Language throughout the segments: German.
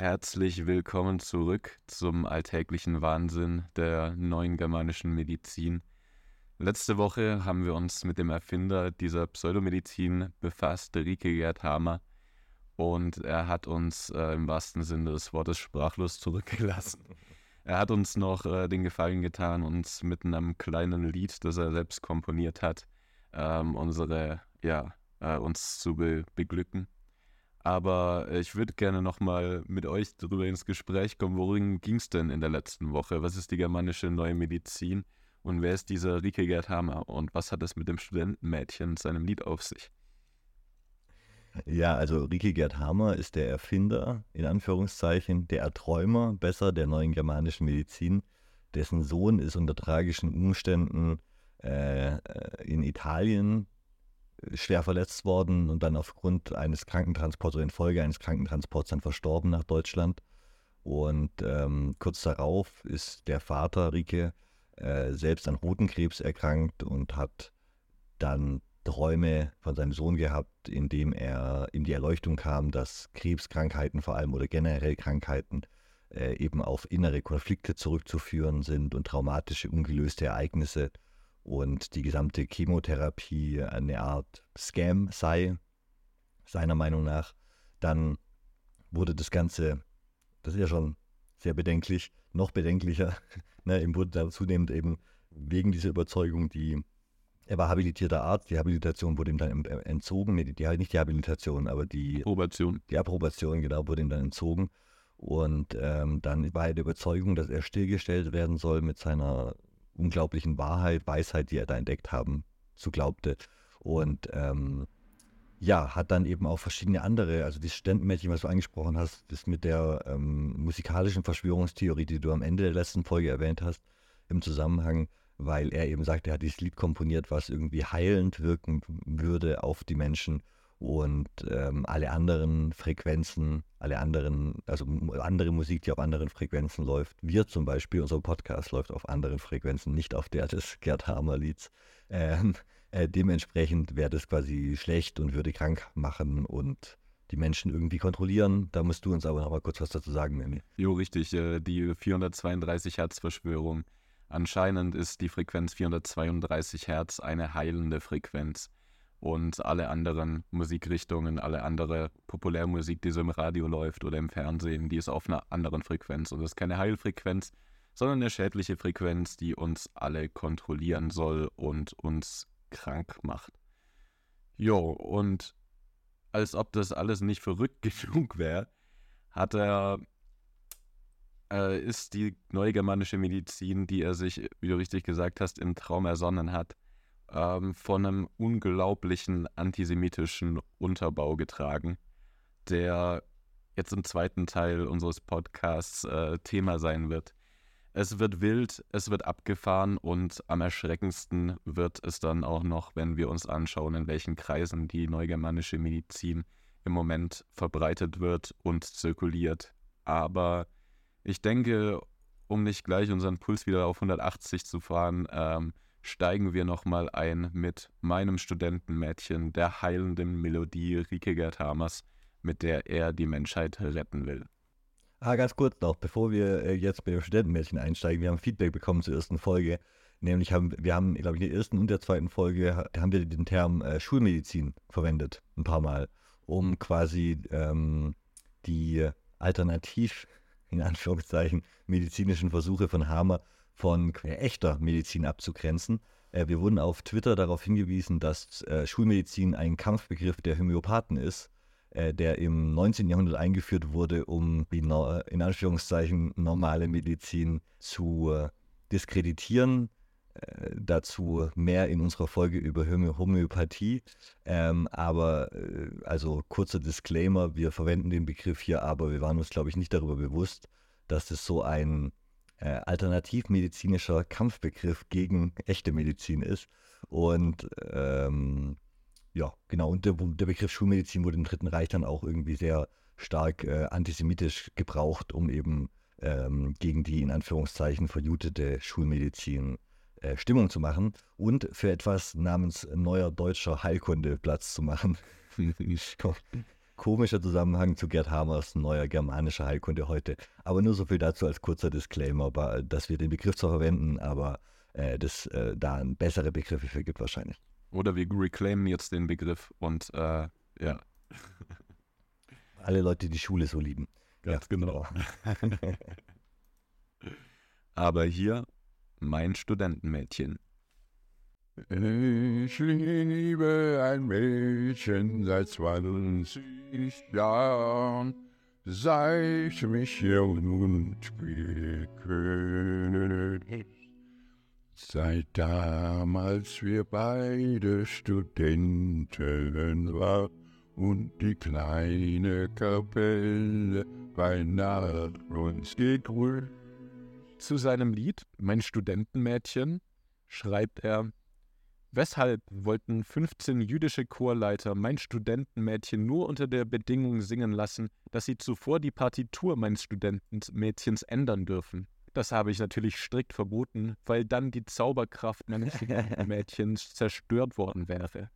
Herzlich willkommen zurück zum alltäglichen Wahnsinn der neuen germanischen Medizin. Letzte Woche haben wir uns mit dem Erfinder dieser Pseudomedizin befasst, Rike Gerd Hamer, und er hat uns äh, im wahrsten Sinne des Wortes sprachlos zurückgelassen. Er hat uns noch äh, den Gefallen getan, uns mit einem kleinen Lied, das er selbst komponiert hat, ähm, unsere, ja, äh, uns zu be beglücken. Aber ich würde gerne nochmal mit euch darüber ins Gespräch kommen, worin ging es denn in der letzten Woche? Was ist die germanische neue Medizin? Und wer ist dieser Rike Gerd Hammer? Und was hat es mit dem Studentenmädchen seinem Lied auf sich? Ja, also Rike Gerd Hammer ist der Erfinder, in Anführungszeichen, der Erträumer, besser, der neuen germanischen Medizin. Dessen Sohn ist unter tragischen Umständen äh, äh in Italien schwer verletzt worden und dann aufgrund eines Krankentransports oder infolge eines Krankentransports dann verstorben nach Deutschland. Und ähm, kurz darauf ist der Vater Rike äh, selbst an Hodenkrebs erkrankt und hat dann Träume von seinem Sohn gehabt, in dem er in die Erleuchtung kam, dass Krebskrankheiten vor allem oder generell Krankheiten äh, eben auf innere Konflikte zurückzuführen sind und traumatische, ungelöste Ereignisse und die gesamte Chemotherapie eine Art Scam sei, seiner Meinung nach, dann wurde das Ganze, das ist ja schon sehr bedenklich, noch bedenklicher, ne, ihm wurde da zunehmend eben wegen dieser Überzeugung die, er war habilitierter Arzt, die Habilitation wurde ihm dann entzogen, nee, die, die, nicht die Habilitation, aber die Approbation. Die Approbation, genau, wurde ihm dann entzogen. Und ähm, dann war er der Überzeugung, dass er stillgestellt werden soll mit seiner unglaublichen Wahrheit, Weisheit, die er da entdeckt haben, zu glaubte. Und ähm, ja, hat dann eben auch verschiedene andere, also dieses Studentenmädchen, was du angesprochen hast, das mit der ähm, musikalischen Verschwörungstheorie, die du am Ende der letzten Folge erwähnt hast, im Zusammenhang, weil er eben sagt, er hat dieses Lied komponiert, was irgendwie heilend wirken würde auf die Menschen und ähm, alle anderen Frequenzen, alle anderen, also andere Musik, die auf anderen Frequenzen läuft. Wir zum Beispiel, unser Podcast läuft auf anderen Frequenzen, nicht auf der des Gerd Hamer Lieds. Ähm, äh, dementsprechend wäre das quasi schlecht und würde krank machen und die Menschen irgendwie kontrollieren. Da musst du uns aber noch mal kurz was dazu sagen, Mimi. Jo, richtig. Äh, die 432 Hertz Verschwörung. Anscheinend ist die Frequenz 432 Hertz eine heilende Frequenz und alle anderen Musikrichtungen, alle andere Populärmusik, die so im Radio läuft oder im Fernsehen, die ist auf einer anderen Frequenz. Und das ist keine Heilfrequenz, sondern eine schädliche Frequenz, die uns alle kontrollieren soll und uns krank macht. Jo, und als ob das alles nicht verrückt genug wäre, hat er, äh, ist die neue germanische Medizin, die er sich, wie du richtig gesagt hast, im Traum ersonnen hat, ähm, von einem unglaublichen antisemitischen Unterbau getragen, der jetzt im zweiten Teil unseres Podcasts äh, Thema sein wird. Es wird wild, es wird abgefahren und am erschreckendsten wird es dann auch noch, wenn wir uns anschauen, in welchen Kreisen die neugermanische Medizin im Moment verbreitet wird und zirkuliert. Aber ich denke, um nicht gleich unseren Puls wieder auf 180 zu fahren, ähm, steigen wir nochmal ein mit meinem Studentenmädchen, der heilenden Melodie Rike Gerd Hamers, mit der er die Menschheit retten will. Ah, ganz kurz noch, bevor wir äh, jetzt bei dem Studentenmädchen einsteigen, wir haben Feedback bekommen zur ersten Folge. Nämlich haben wir haben, glaube ich, in der ersten und der zweiten Folge haben wir den Term äh, Schulmedizin verwendet, ein paar Mal, um quasi ähm, die alternativ, in Anführungszeichen, medizinischen Versuche von Hamer von echter Medizin abzugrenzen. Äh, wir wurden auf Twitter darauf hingewiesen, dass äh, Schulmedizin ein Kampfbegriff der Homöopathen ist, äh, der im 19. Jahrhundert eingeführt wurde, um die in Anführungszeichen normale Medizin zu diskreditieren. Dazu mehr in unserer Folge über Homöopathie. Ähm, aber also kurzer Disclaimer, wir verwenden den Begriff hier, aber wir waren uns, glaube ich, nicht darüber bewusst, dass das so ein äh, alternativmedizinischer Kampfbegriff gegen echte Medizin ist. Und ähm, ja, genau, und der, der, Begriff Schulmedizin wurde im Dritten Reich dann auch irgendwie sehr stark äh, antisemitisch gebraucht, um eben ähm, gegen die in Anführungszeichen verjutete Schulmedizin äh, Stimmung zu machen und für etwas namens neuer deutscher Heilkunde Platz zu machen. Komischer Zusammenhang zu Gerd Hamers neuer germanischer Heilkunde heute. Aber nur so viel dazu als kurzer Disclaimer, dass wir den Begriff zwar verwenden, aber äh, das äh, da bessere Begriffe für gibt wahrscheinlich. Oder wir reclaimen jetzt den Begriff und äh, ja. Alle Leute, die die Schule so lieben. Ganz ja, genau. genau. aber hier mein Studentenmädchen. Ich liebe ein Mädchen seit 20 Jahren, seit mich jung und glücklich. Seit damals wir beide Studenten waren und die kleine Kapelle bei Nacht uns gegrüßt. Zu seinem Lied Mein Studentenmädchen schreibt er Weshalb wollten 15 jüdische Chorleiter mein Studentenmädchen nur unter der Bedingung singen lassen, dass sie zuvor die Partitur meines Studentenmädchens ändern dürfen? Das habe ich natürlich strikt verboten, weil dann die Zauberkraft meines Studentenmädchens zerstört worden wäre.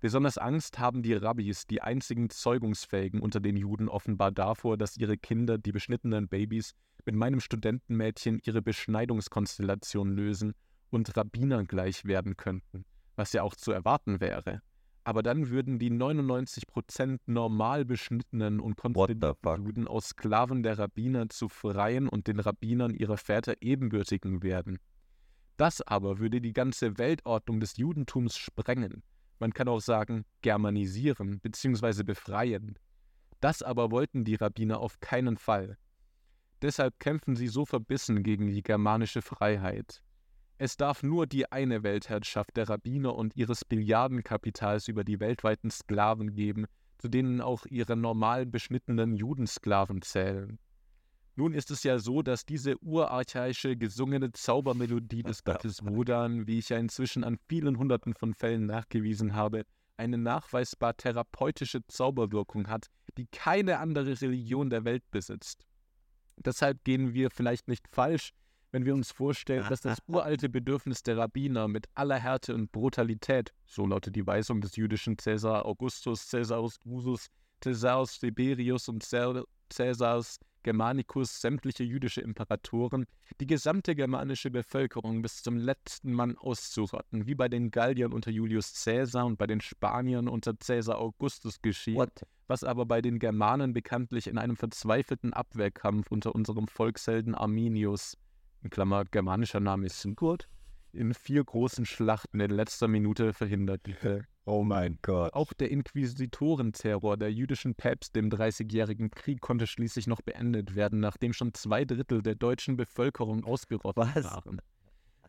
Besonders Angst haben die Rabbis, die einzigen Zeugungsfähigen unter den Juden, offenbar davor, dass ihre Kinder, die beschnittenen Babys, mit meinem Studentenmädchen ihre Beschneidungskonstellation lösen und Rabbinern gleich werden könnten, was ja auch zu erwarten wäre. Aber dann würden die 99% normal beschnittenen und konstituierten Juden aus Sklaven der Rabbiner zu Freien und den Rabbinern ihrer Väter ebenbürtigen werden. Das aber würde die ganze Weltordnung des Judentums sprengen. Man kann auch sagen, germanisieren bzw. befreien. Das aber wollten die Rabbiner auf keinen Fall. Deshalb kämpfen sie so verbissen gegen die germanische Freiheit. Es darf nur die eine Weltherrschaft der Rabbiner und ihres Billiardenkapitals über die weltweiten Sklaven geben, zu denen auch ihre normal beschnittenen Judensklaven zählen. Nun ist es ja so, dass diese urarchaische gesungene Zaubermelodie des Gottes Wodan, wie ich ja inzwischen an vielen hunderten von Fällen nachgewiesen habe, eine nachweisbar therapeutische Zauberwirkung hat, die keine andere Religion der Welt besitzt. Deshalb gehen wir vielleicht nicht falsch, wenn wir uns vorstellen, dass das uralte Bedürfnis der Rabbiner mit aller Härte und Brutalität, so lautet die Weisung des jüdischen Cäsar Augustus, Caesarus Drusus, Caesarus Tiberius und Caesars Germanicus, sämtliche jüdische Imperatoren, die gesamte germanische Bevölkerung bis zum letzten Mann auszurotten, wie bei den Galliern unter Julius Caesar und bei den Spaniern unter Caesar Augustus geschieht, What? was aber bei den Germanen bekanntlich in einem verzweifelten Abwehrkampf unter unserem Volkshelden Arminius in Klammer germanischer Name ist Sigurd, in vier großen Schlachten in letzter Minute verhindert. Oh mein Gott. Auch der Inquisitorenterror der jüdischen Päpste im Dreißigjährigen Krieg konnte schließlich noch beendet werden, nachdem schon zwei Drittel der deutschen Bevölkerung ausgerottet Was? waren.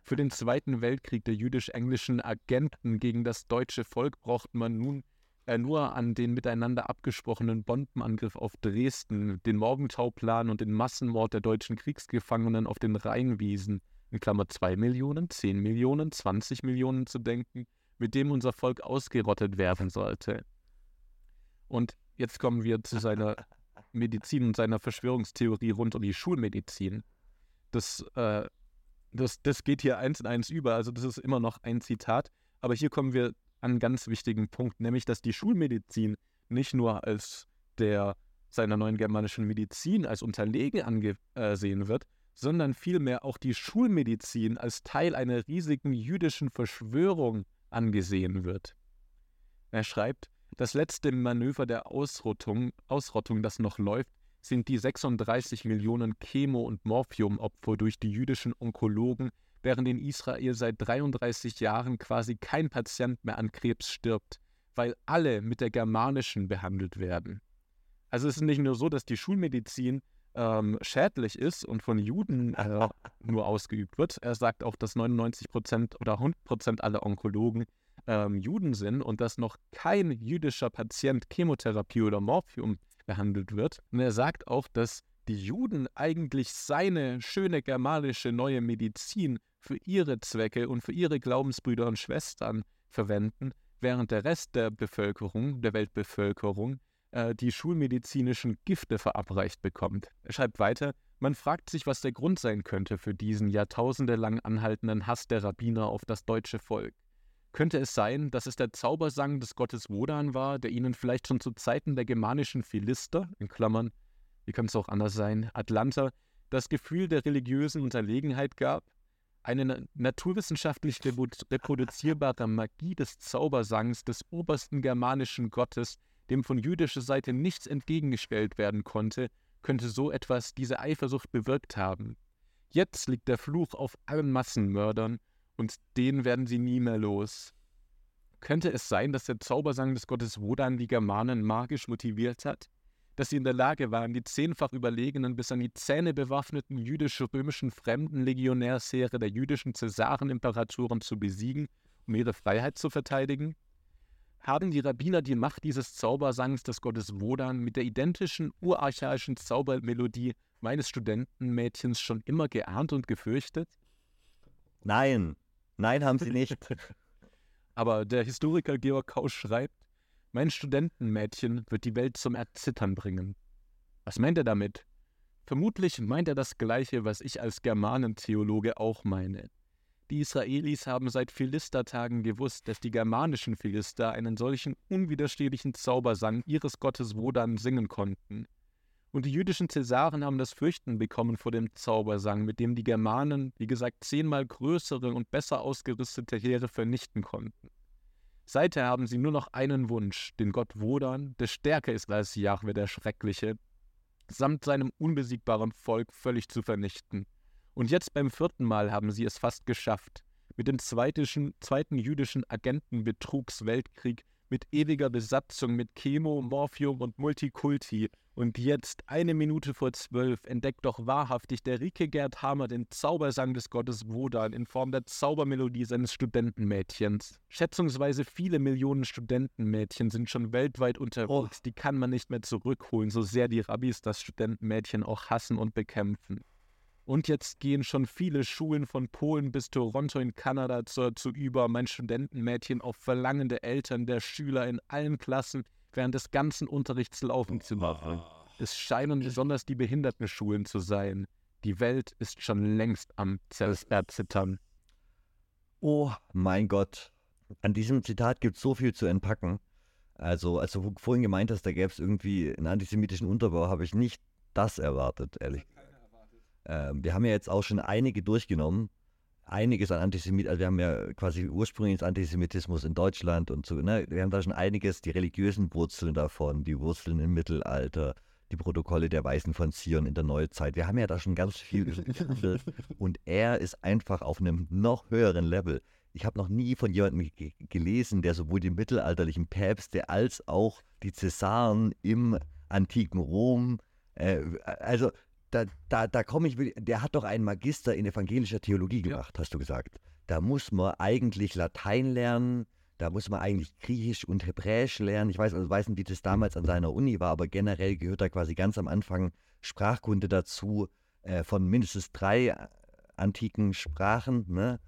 Für den Zweiten Weltkrieg der jüdisch-englischen Agenten gegen das deutsche Volk braucht man nun äh, nur an den miteinander abgesprochenen Bombenangriff auf Dresden, den Morgentauplan und den Massenmord der deutschen Kriegsgefangenen auf den Rheinwiesen, in Klammer 2 Millionen, 10 Millionen, 20 Millionen zu denken, mit dem unser Volk ausgerottet werden sollte. Und jetzt kommen wir zu seiner Medizin und seiner Verschwörungstheorie rund um die Schulmedizin. Das, äh, das, das geht hier eins in eins über, also das ist immer noch ein Zitat. Aber hier kommen wir einen ganz wichtigen Punkt, nämlich dass die Schulmedizin nicht nur als der seiner neuen germanischen Medizin als unterlegen angesehen wird, sondern vielmehr auch die Schulmedizin als Teil einer riesigen jüdischen Verschwörung angesehen wird. Er schreibt, das letzte Manöver der Ausrottung, Ausrottung, das noch läuft, sind die 36 Millionen Chemo- und Morphiumopfer durch die jüdischen Onkologen während in Israel seit 33 Jahren quasi kein Patient mehr an Krebs stirbt, weil alle mit der germanischen behandelt werden. Also es ist nicht nur so, dass die Schulmedizin ähm, schädlich ist und von Juden äh, nur ausgeübt wird. Er sagt auch, dass 99 Prozent oder 100 Prozent aller Onkologen ähm, Juden sind und dass noch kein jüdischer Patient Chemotherapie oder Morphium behandelt wird. Und er sagt auch, dass die Juden eigentlich seine schöne germanische neue Medizin für ihre Zwecke und für ihre Glaubensbrüder und Schwestern verwenden, während der Rest der Bevölkerung, der Weltbevölkerung, äh, die schulmedizinischen Gifte verabreicht bekommt. Er schreibt weiter, man fragt sich, was der Grund sein könnte für diesen jahrtausendelang anhaltenden Hass der Rabbiner auf das deutsche Volk. Könnte es sein, dass es der Zaubersang des Gottes Wodan war, der ihnen vielleicht schon zu Zeiten der germanischen Philister, in Klammern, wie kann es auch anders sein, Atlanta, das Gefühl der religiösen Unterlegenheit gab? Eine naturwissenschaftlich reproduzierbare Magie des Zaubersangs des obersten germanischen Gottes, dem von jüdischer Seite nichts entgegengestellt werden konnte, könnte so etwas diese Eifersucht bewirkt haben. Jetzt liegt der Fluch auf allen Massenmördern, und den werden sie nie mehr los. Könnte es sein, dass der Zaubersang des Gottes Wodan die Germanen magisch motiviert hat? Dass sie in der Lage waren, die zehnfach überlegenen, bis an die Zähne bewaffneten jüdisch-römischen Fremdenlegionärsheere der jüdischen Cäsarenimperatoren zu besiegen, um ihre Freiheit zu verteidigen? Haben die Rabbiner die Macht dieses Zaubersangs des Gottes Wodan mit der identischen urarchaischen Zaubermelodie meines Studentenmädchens schon immer geahnt und gefürchtet? Nein, nein, haben sie nicht. Aber der Historiker Georg Kausch schreibt, mein Studentenmädchen wird die Welt zum Erzittern bringen. Was meint er damit? Vermutlich meint er das Gleiche, was ich als Germanentheologe auch meine. Die Israelis haben seit Philistertagen gewusst, dass die germanischen Philister einen solchen unwiderstehlichen Zaubersang ihres Gottes Wodan singen konnten. Und die jüdischen Cäsaren haben das Fürchten bekommen vor dem Zaubersang, mit dem die Germanen, wie gesagt, zehnmal größere und besser ausgerüstete Heere vernichten konnten. Seither haben sie nur noch einen Wunsch, den Gott Wodan, der stärker ist als Jahwe der Schreckliche, samt seinem unbesiegbaren Volk völlig zu vernichten. Und jetzt beim vierten Mal haben sie es fast geschafft. Mit dem zweitischen, zweiten jüdischen Agentenbetrugsweltkrieg mit ewiger Besatzung, mit Chemo, Morphium und Multikulti. Und jetzt, eine Minute vor zwölf, entdeckt doch wahrhaftig der Rike Gerd Hammer den Zaubersang des Gottes Wodan in Form der Zaubermelodie seines Studentenmädchens. Schätzungsweise viele Millionen Studentenmädchen sind schon weltweit unterwegs, oh. die kann man nicht mehr zurückholen, so sehr die Rabbis das Studentenmädchen auch hassen und bekämpfen. Und jetzt gehen schon viele Schulen von Polen bis Toronto in Kanada zu, zu über, mein Studentenmädchen auf Verlangen der Eltern, der Schüler in allen Klassen während des ganzen Unterrichts laufen zu machen. Es scheinen besonders die Behindertenschulen zu sein. Die Welt ist schon längst am Erzittern. Oh mein Gott. An diesem Zitat gibt es so viel zu entpacken. Also, als du vorhin gemeint hast, da gäbe es irgendwie einen antisemitischen Unterbau, habe ich nicht das erwartet, ehrlich gesagt. Ähm, wir haben ja jetzt auch schon einige durchgenommen. Einiges an Antisemitismus, also wir haben ja quasi ursprünglich Antisemitismus in Deutschland und so, ne? Wir haben da schon einiges, die religiösen Wurzeln davon, die Wurzeln im Mittelalter, die Protokolle der Weißen von Zion in der Neuzeit. Wir haben ja da schon ganz viel und er ist einfach auf einem noch höheren Level. Ich habe noch nie von jemandem gelesen, der sowohl die mittelalterlichen Päpste als auch die Cäsaren im antiken Rom, äh, also da, da, da komme ich, der hat doch einen Magister in evangelischer Theologie gemacht, ja. hast du gesagt. Da muss man eigentlich Latein lernen, da muss man eigentlich Griechisch und Hebräisch lernen. Ich weiß, also weiß nicht, wie das damals an seiner Uni war, aber generell gehört da quasi ganz am Anfang Sprachkunde dazu äh, von mindestens drei äh, antiken Sprachen. Ne?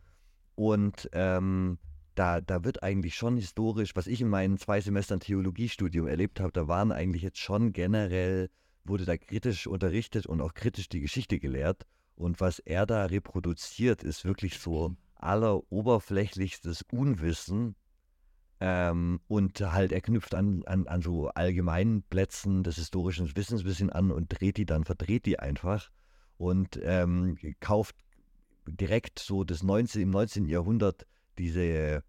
Und ähm, da, da wird eigentlich schon historisch, was ich in meinen zwei Semestern Theologiestudium erlebt habe, da waren eigentlich jetzt schon generell wurde da kritisch unterrichtet und auch kritisch die Geschichte gelehrt. Und was er da reproduziert, ist wirklich so alleroberflächlichstes Unwissen. Ähm, und halt, er knüpft an, an, an so allgemeinen Plätzen des historischen Wissens ein bisschen an und dreht die dann, verdreht die einfach und ähm, kauft direkt so das 19, im 19. Jahrhundert diese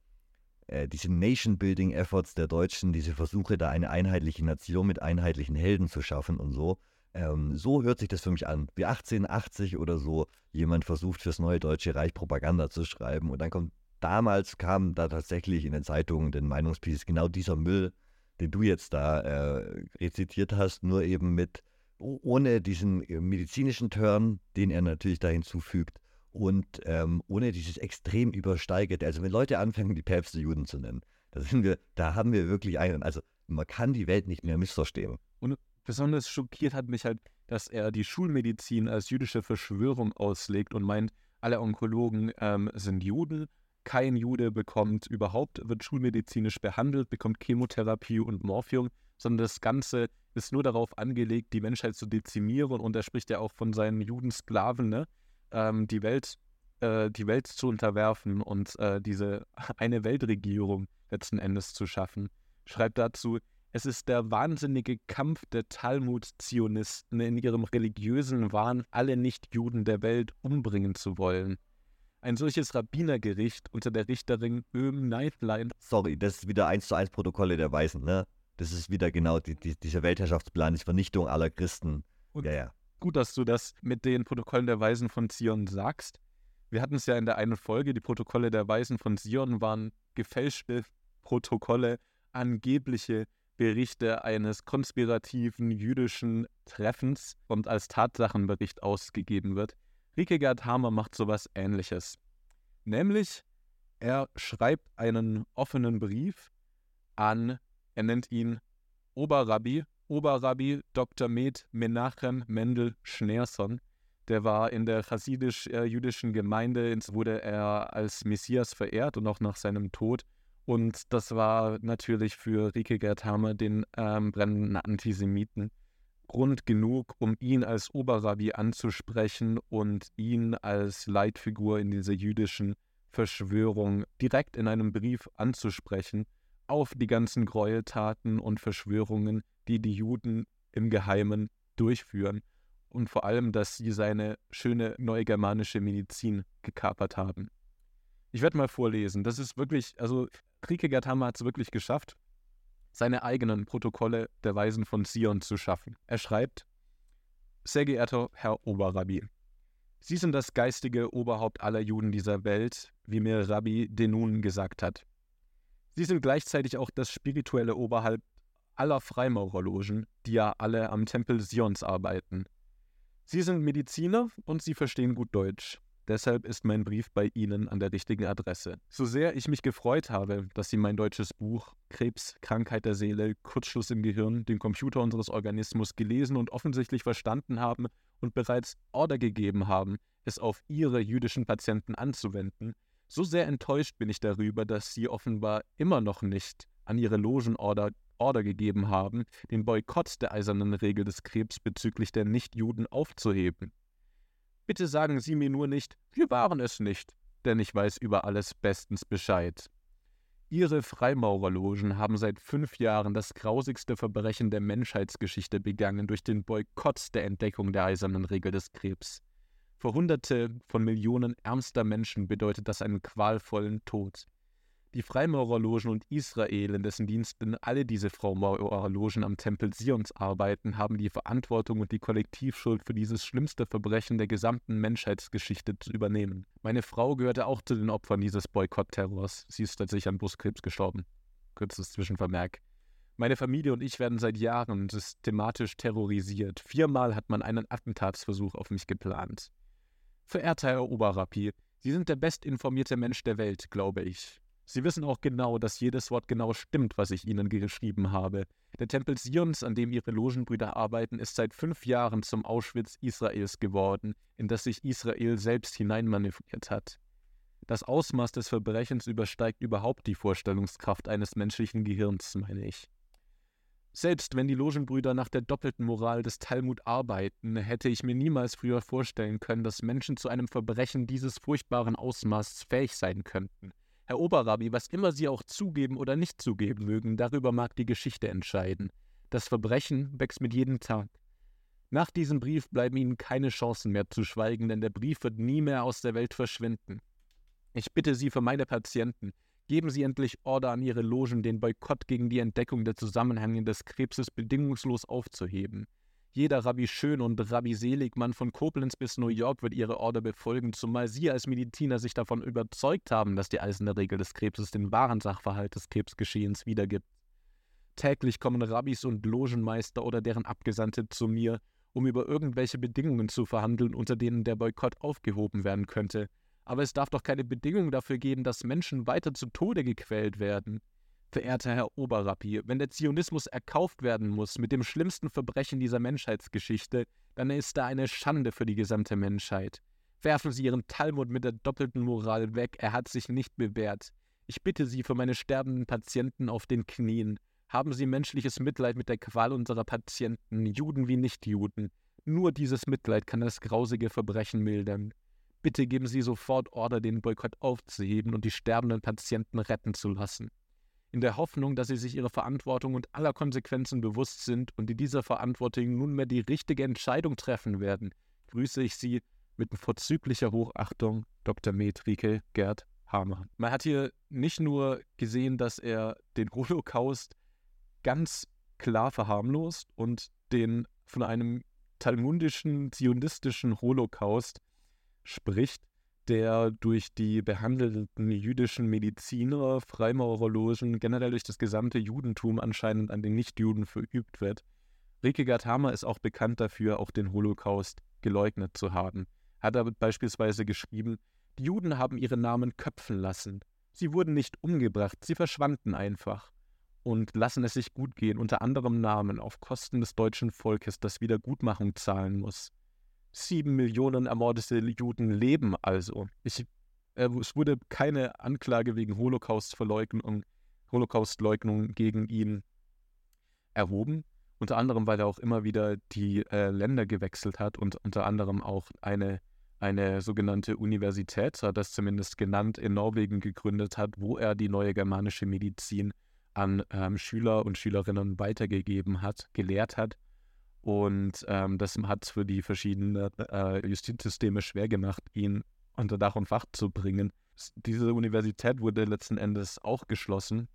äh, diese Nation-Building-Efforts der Deutschen, diese Versuche, da eine einheitliche Nation mit einheitlichen Helden zu schaffen und so. Ähm, so hört sich das für mich an. Wie 1880 oder so jemand versucht, fürs neue Deutsche Reich Propaganda zu schreiben und dann kommt, damals kam da tatsächlich in den Zeitungen, den Meinungspieces, genau dieser Müll, den du jetzt da äh, rezitiert hast, nur eben mit, ohne diesen äh, medizinischen Turn, den er natürlich da hinzufügt und ähm, ohne dieses extrem übersteigerte, also wenn Leute anfangen, die Päpste Juden zu nennen, da sind wir, da haben wir wirklich einen, also man kann die Welt nicht mehr missverstehen. Und besonders schockiert hat mich halt, dass er die Schulmedizin als jüdische Verschwörung auslegt und meint, alle Onkologen ähm, sind Juden, kein Jude bekommt überhaupt, wird schulmedizinisch behandelt, bekommt Chemotherapie und Morphium, sondern das Ganze ist nur darauf angelegt, die Menschheit zu dezimieren und er spricht ja auch von seinen Judensklaven, ne? Ähm, die Welt äh, die Welt zu unterwerfen und äh, diese eine Weltregierung letzten Endes zu schaffen. Schreibt dazu, es ist der wahnsinnige Kampf der Talmud-Zionisten in ihrem religiösen Wahn, alle Nichtjuden der Welt umbringen zu wollen. Ein solches Rabbinergericht unter der Richterin Öm Neidlein. Sorry, das ist wieder eins zu eins Protokolle der Weisen, ne? Das ist wieder genau die, die, dieser Weltherrschaftsplan, die Vernichtung aller Christen. Und ja, ja. Gut, dass du das mit den Protokollen der Weisen von Zion sagst. Wir hatten es ja in der einen Folge, die Protokolle der Weisen von Zion waren gefälschte Protokolle, angebliche Berichte eines konspirativen jüdischen Treffens und als Tatsachenbericht ausgegeben wird. Rikegard Hamer macht sowas ähnliches. Nämlich, er schreibt einen offenen Brief an, er nennt ihn Oberrabbi, Oberrabbi Dr. Med Menachem Mendel Schneerson. Der war in der chassidisch-jüdischen Gemeinde, wurde er als Messias verehrt und auch nach seinem Tod. Und das war natürlich für Rike Gerthamer, den ähm, brennenden Antisemiten, Grund genug, um ihn als Oberrabbi anzusprechen und ihn als Leitfigur in dieser jüdischen Verschwörung direkt in einem Brief anzusprechen auf die ganzen Gräueltaten und Verschwörungen, die die Juden im Geheimen durchführen und vor allem, dass sie seine schöne neugermanische Medizin gekapert haben. Ich werde mal vorlesen. Das ist wirklich, also Kierkegaard Hammer hat es wirklich geschafft, seine eigenen Protokolle der Weisen von Zion zu schaffen. Er schreibt, sehr geehrter Herr Oberrabbi, Sie sind das geistige Oberhaupt aller Juden dieser Welt, wie mir Rabbi Denun gesagt hat. Sie sind gleichzeitig auch das spirituelle Oberhaupt aller Freimaurerlogen, die ja alle am Tempel Sions arbeiten. Sie sind Mediziner und Sie verstehen gut Deutsch. Deshalb ist mein Brief bei Ihnen an der richtigen Adresse. So sehr ich mich gefreut habe, dass Sie mein deutsches Buch Krebs, Krankheit der Seele, Kurzschluss im Gehirn, den Computer unseres Organismus gelesen und offensichtlich verstanden haben und bereits Order gegeben haben, es auf Ihre jüdischen Patienten anzuwenden, so sehr enttäuscht bin ich darüber, dass Sie offenbar immer noch nicht an Ihre Logenorder Order gegeben haben, den Boykott der eisernen Regel des Krebs bezüglich der Nichtjuden aufzuheben. Bitte sagen Sie mir nur nicht, wir waren es nicht, denn ich weiß über alles bestens Bescheid. Ihre Freimaurerlogen haben seit fünf Jahren das grausigste Verbrechen der Menschheitsgeschichte begangen durch den Boykott der Entdeckung der eisernen Regel des Krebs. Für Hunderte von Millionen ärmster Menschen bedeutet das einen qualvollen Tod. Die Freimaurerlogen und Israel, in dessen Diensten alle diese Freimaurerlogen am Tempel Sions arbeiten, haben die Verantwortung und die Kollektivschuld für dieses schlimmste Verbrechen der gesamten Menschheitsgeschichte zu übernehmen. Meine Frau gehörte auch zu den Opfern dieses Boykott-Terrors. Sie ist tatsächlich an Brustkrebs gestorben. Kurzes Zwischenvermerk. Meine Familie und ich werden seit Jahren systematisch terrorisiert. Viermal hat man einen Attentatsversuch auf mich geplant. Verehrter Herr Oberrappi, Sie sind der bestinformierte Mensch der Welt, glaube ich. Sie wissen auch genau, dass jedes Wort genau stimmt, was ich Ihnen geschrieben habe. Der Tempel Sions, an dem Ihre Logenbrüder arbeiten, ist seit fünf Jahren zum Auschwitz Israels geworden, in das sich Israel selbst hineinmanövriert hat. Das Ausmaß des Verbrechens übersteigt überhaupt die Vorstellungskraft eines menschlichen Gehirns, meine ich. Selbst wenn die Logenbrüder nach der doppelten Moral des Talmud arbeiten, hätte ich mir niemals früher vorstellen können, dass Menschen zu einem Verbrechen dieses furchtbaren Ausmaßes fähig sein könnten. Herr Oberrabbi, was immer Sie auch zugeben oder nicht zugeben mögen, darüber mag die Geschichte entscheiden. Das Verbrechen wächst mit jedem Tag. Nach diesem Brief bleiben Ihnen keine Chancen mehr zu schweigen, denn der Brief wird nie mehr aus der Welt verschwinden. Ich bitte Sie für meine Patienten, geben Sie endlich Order an Ihre Logen, den Boykott gegen die Entdeckung der Zusammenhänge des Krebses bedingungslos aufzuheben. Jeder Rabbi Schön und Rabbi Seligmann von Koblenz bis New York wird ihre Order befolgen, zumal sie als Mediziner sich davon überzeugt haben, dass die eiserne Regel des Krebses den wahren Sachverhalt des Krebsgeschehens wiedergibt. Täglich kommen Rabbis und Logenmeister oder deren Abgesandte zu mir, um über irgendwelche Bedingungen zu verhandeln, unter denen der Boykott aufgehoben werden könnte. Aber es darf doch keine Bedingung dafür geben, dass Menschen weiter zu Tode gequält werden. Verehrter Herr Oberrappi, wenn der Zionismus erkauft werden muss mit dem schlimmsten Verbrechen dieser Menschheitsgeschichte, dann ist da eine Schande für die gesamte Menschheit. Werfen Sie Ihren Talmud mit der doppelten Moral weg, er hat sich nicht bewährt. Ich bitte Sie für meine sterbenden Patienten auf den Knien. Haben Sie menschliches Mitleid mit der Qual unserer Patienten, Juden wie Nichtjuden. Nur dieses Mitleid kann das grausige Verbrechen mildern. Bitte geben Sie sofort Order, den Boykott aufzuheben und die sterbenden Patienten retten zu lassen. In der Hoffnung, dass Sie sich Ihrer Verantwortung und aller Konsequenzen bewusst sind und in dieser Verantwortung nunmehr die richtige Entscheidung treffen werden, grüße ich Sie mit vorzüglicher Hochachtung, Dr. Metrike Gerd Hamer. Man hat hier nicht nur gesehen, dass er den Holocaust ganz klar verharmlost und den von einem talmudischen, zionistischen Holocaust spricht, der durch die behandelten jüdischen Mediziner, Freimaurerlogen, generell durch das gesamte Judentum anscheinend an den Nichtjuden verübt wird. Rike Gatama ist auch bekannt dafür, auch den Holocaust geleugnet zu haben. Hat er beispielsweise geschrieben, die Juden haben ihre Namen köpfen lassen. Sie wurden nicht umgebracht, sie verschwanden einfach und lassen es sich gut gehen, unter anderem Namen auf Kosten des deutschen Volkes, das Wiedergutmachung zahlen muss. Sieben Millionen ermordete Juden leben also. Ich, äh, es wurde keine Anklage wegen Holocaustverleugnung, Holocaustleugnung gegen ihn erhoben. Unter anderem, weil er auch immer wieder die äh, Länder gewechselt hat und unter anderem auch eine, eine sogenannte Universität, so hat das zumindest genannt, in Norwegen gegründet hat, wo er die neue germanische Medizin an ähm, Schüler und Schülerinnen weitergegeben hat, gelehrt hat. Und ähm, das hat für die verschiedenen äh, Justizsysteme schwer gemacht, ihn unter Dach und Fach zu bringen. Diese Universität wurde letzten Endes auch geschlossen,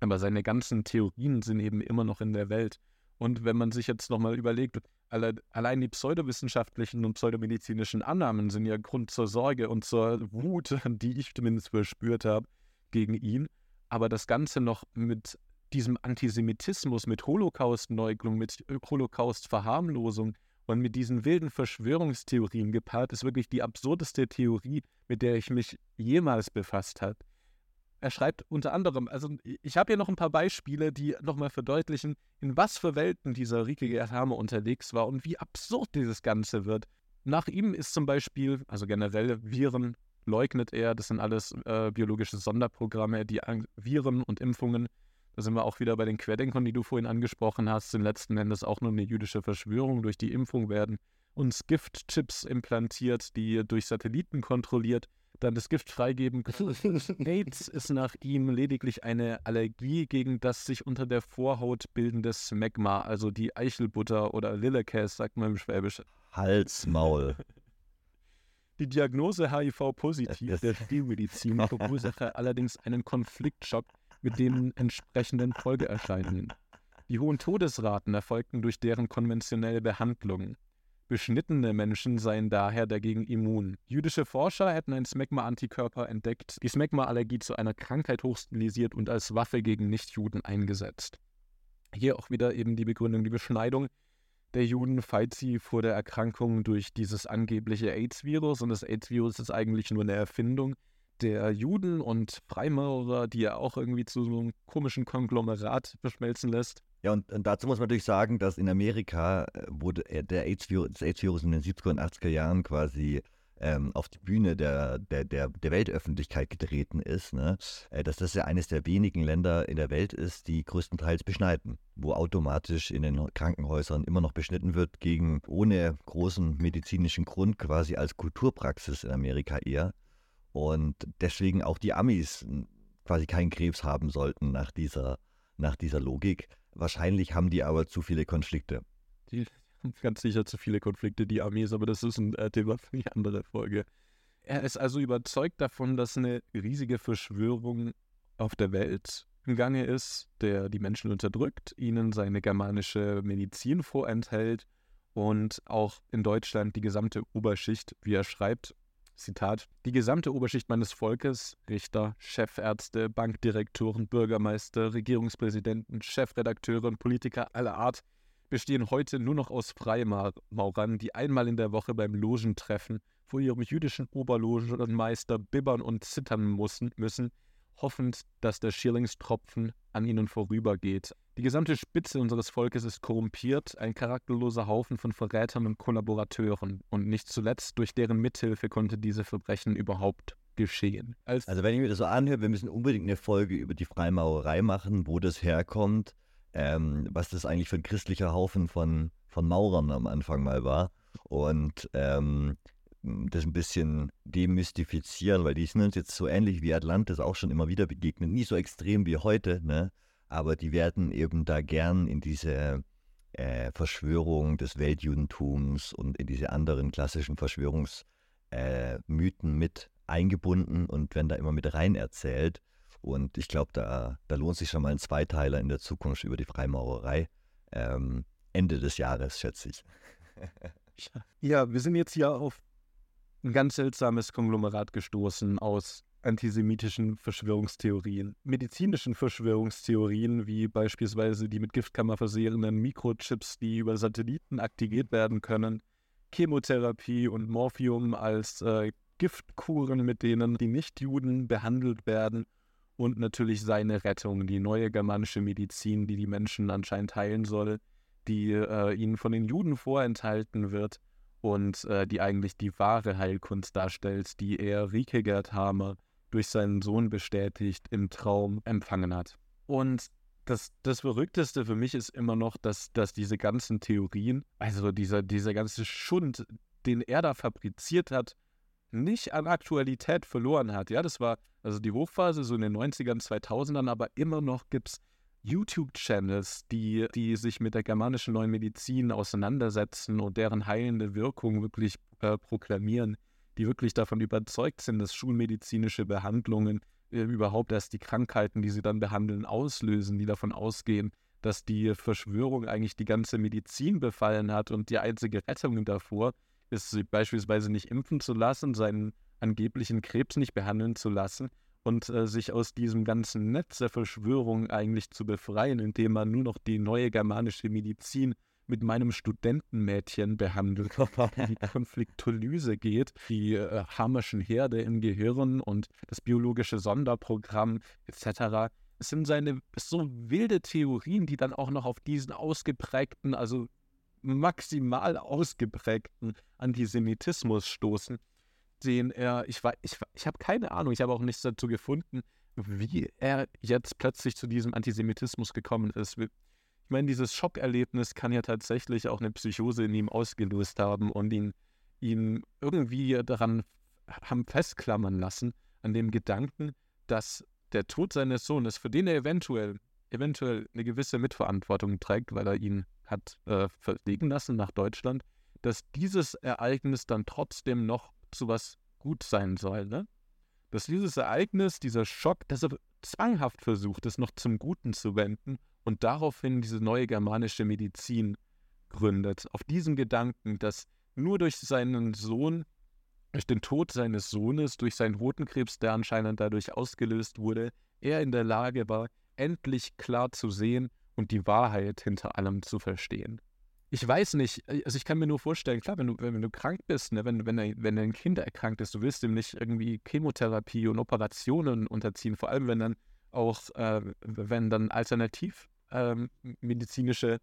aber seine ganzen Theorien sind eben immer noch in der Welt. Und wenn man sich jetzt nochmal überlegt, alle, allein die pseudowissenschaftlichen und pseudomedizinischen Annahmen sind ja Grund zur Sorge und zur Wut, die ich zumindest verspürt habe, gegen ihn. Aber das Ganze noch mit diesem Antisemitismus, mit Holocaust-Neuglung, mit Holocaust-Verharmlosung und mit diesen wilden Verschwörungstheorien gepaart, ist wirklich die absurdeste Theorie, mit der ich mich jemals befasst habe. Er schreibt unter anderem, also ich habe hier noch ein paar Beispiele, die nochmal verdeutlichen, in was für Welten dieser Rike Gerhame unterwegs war und wie absurd dieses Ganze wird. Nach ihm ist zum Beispiel, also generell Viren leugnet er, das sind alles äh, biologische Sonderprogramme, die Viren und Impfungen, da sind wir auch wieder bei den Querdenkern, die du vorhin angesprochen hast, sind letzten Endes auch nur eine jüdische Verschwörung. Durch die Impfung werden uns Giftchips implantiert, die durch Satelliten kontrolliert dann das Gift freigeben AIDS ist nach ihm lediglich eine Allergie gegen das sich unter der Vorhaut bildende Smegma, also die Eichelbutter oder Lillekäse, sagt man im Schwäbisch. Halsmaul. Die Diagnose HIV-positiv der Stilmedizin verursache allerdings einen Konfliktschock mit den entsprechenden Folgeerscheinungen. Die hohen Todesraten erfolgten durch deren konventionelle Behandlung. Beschnittene Menschen seien daher dagegen immun. Jüdische Forscher hätten einen Smegma-Antikörper entdeckt, die Smegma-Allergie zu einer Krankheit hochstilisiert und als Waffe gegen Nichtjuden eingesetzt. Hier auch wieder eben die Begründung, die Beschneidung der Juden, falls sie vor der Erkrankung durch dieses angebliche AIDS-Virus, und das AIDS-Virus ist eigentlich nur eine Erfindung der Juden und Freimaurer, die er auch irgendwie zu so einem komischen Konglomerat verschmelzen lässt. Ja, und, und, dazu muss man natürlich sagen, dass in Amerika äh, wurde der AIDS-Virus, das AIDS-Virus in den 70er und 80er Jahren quasi ähm, auf die Bühne der, der, der, der Weltöffentlichkeit getreten ist, ne? Äh, dass das ja eines der wenigen Länder in der Welt ist, die größtenteils beschneiden, wo automatisch in den Krankenhäusern immer noch beschnitten wird, gegen ohne großen medizinischen Grund quasi als Kulturpraxis in Amerika eher. Und deswegen auch die Amis quasi keinen Krebs haben sollten nach dieser, nach dieser Logik. Wahrscheinlich haben die aber zu viele Konflikte. Die haben ganz sicher zu viele Konflikte, die Armees, aber das ist ein äh, Thema für eine andere Folge. Er ist also überzeugt davon, dass eine riesige Verschwörung auf der Welt im Gange ist, der die Menschen unterdrückt, ihnen seine germanische Medizin vorenthält und auch in Deutschland die gesamte Oberschicht, wie er schreibt, Zitat, die gesamte Oberschicht meines Volkes, Richter, Chefärzte, Bankdirektoren, Bürgermeister, Regierungspräsidenten, Chefredakteure und Politiker aller Art bestehen heute nur noch aus Freimaurern, die einmal in der Woche beim Logentreffen vor ihrem jüdischen Oberlogenmeister bibbern und zittern müssen, müssen, hoffend, dass der Schillingstropfen an ihnen vorübergeht. Die gesamte Spitze unseres Volkes ist korrumpiert, ein charakterloser Haufen von Verrätern und Kollaborateuren. Und nicht zuletzt durch deren Mithilfe konnte diese Verbrechen überhaupt geschehen. Als also wenn ich mir das so anhöre, wir müssen unbedingt eine Folge über die Freimaurerei machen, wo das herkommt, ähm, was das eigentlich für ein christlicher Haufen von, von Maurern am Anfang mal war. Und ähm, das ein bisschen demystifizieren, weil die sind uns jetzt so ähnlich wie Atlantis auch schon immer wieder begegnet. Nie so extrem wie heute, ne? aber die werden eben da gern in diese äh, Verschwörung des Weltjudentums und in diese anderen klassischen Verschwörungsmythen äh, mit eingebunden und werden da immer mit rein erzählt. Und ich glaube, da, da lohnt sich schon mal ein Zweiteiler in der Zukunft über die Freimaurerei. Ähm, Ende des Jahres, schätze ich. ja, wir sind jetzt hier auf ein ganz seltsames Konglomerat gestoßen aus antisemitischen Verschwörungstheorien, medizinischen Verschwörungstheorien, wie beispielsweise die mit Giftkammer versehenen Mikrochips, die über Satelliten aktiviert werden können, Chemotherapie und Morphium als äh, Giftkuren, mit denen die Nichtjuden behandelt werden und natürlich seine Rettung, die neue germanische Medizin, die die Menschen anscheinend heilen soll, die äh, ihnen von den Juden vorenthalten wird und äh, die eigentlich die wahre Heilkunst darstellt, die er Rieke Gerdhamer durch seinen Sohn bestätigt im Traum empfangen hat. Und das, das Verrückteste für mich ist immer noch, dass, dass diese ganzen Theorien, also dieser, dieser ganze Schund, den er da fabriziert hat, nicht an Aktualität verloren hat. Ja, das war also die Hochphase so in den 90ern, 2000ern, aber immer noch gibt es YouTube-Channels, die, die sich mit der germanischen neuen Medizin auseinandersetzen und deren heilende Wirkung wirklich äh, proklamieren die wirklich davon überzeugt sind, dass schulmedizinische Behandlungen äh, überhaupt erst die Krankheiten, die sie dann behandeln, auslösen, die davon ausgehen, dass die Verschwörung eigentlich die ganze Medizin befallen hat und die einzige Rettung davor ist, sie beispielsweise nicht impfen zu lassen, seinen angeblichen Krebs nicht behandeln zu lassen und äh, sich aus diesem ganzen Netz der Verschwörung eigentlich zu befreien, indem man nur noch die neue germanische Medizin mit meinem Studentenmädchen behandelt, die Konfliktolyse geht, die äh, Hammerschen Herde im Gehirn und das biologische Sonderprogramm etc. Es sind seine so wilde Theorien, die dann auch noch auf diesen ausgeprägten, also maximal ausgeprägten Antisemitismus stoßen, den er, ich, ich, ich habe keine Ahnung, ich habe auch nichts dazu gefunden, wie er jetzt plötzlich zu diesem Antisemitismus gekommen ist. Ich meine, dieses Schockerlebnis kann ja tatsächlich auch eine Psychose in ihm ausgelöst haben und ihn, ihn irgendwie daran haben festklammern lassen, an dem Gedanken, dass der Tod seines Sohnes, für den er eventuell, eventuell eine gewisse Mitverantwortung trägt, weil er ihn hat äh, verlegen lassen nach Deutschland, dass dieses Ereignis dann trotzdem noch zu was gut sein soll. Ne? Dass dieses Ereignis, dieser Schock, dass er zwanghaft versucht, es noch zum Guten zu wenden und daraufhin diese neue germanische Medizin gründet. Auf diesen Gedanken, dass nur durch seinen Sohn, durch den Tod seines Sohnes, durch seinen Hodenkrebs, der anscheinend dadurch ausgelöst wurde, er in der Lage war, endlich klar zu sehen und die Wahrheit hinter allem zu verstehen. Ich weiß nicht, also ich kann mir nur vorstellen, klar, wenn du, wenn du krank bist, ne, wenn, wenn, wenn dein Kind erkrankt ist, du willst ihm nicht irgendwie Chemotherapie und Operationen unterziehen, vor allem wenn dann auch, äh, wenn dann alternativ ähm, medizinische,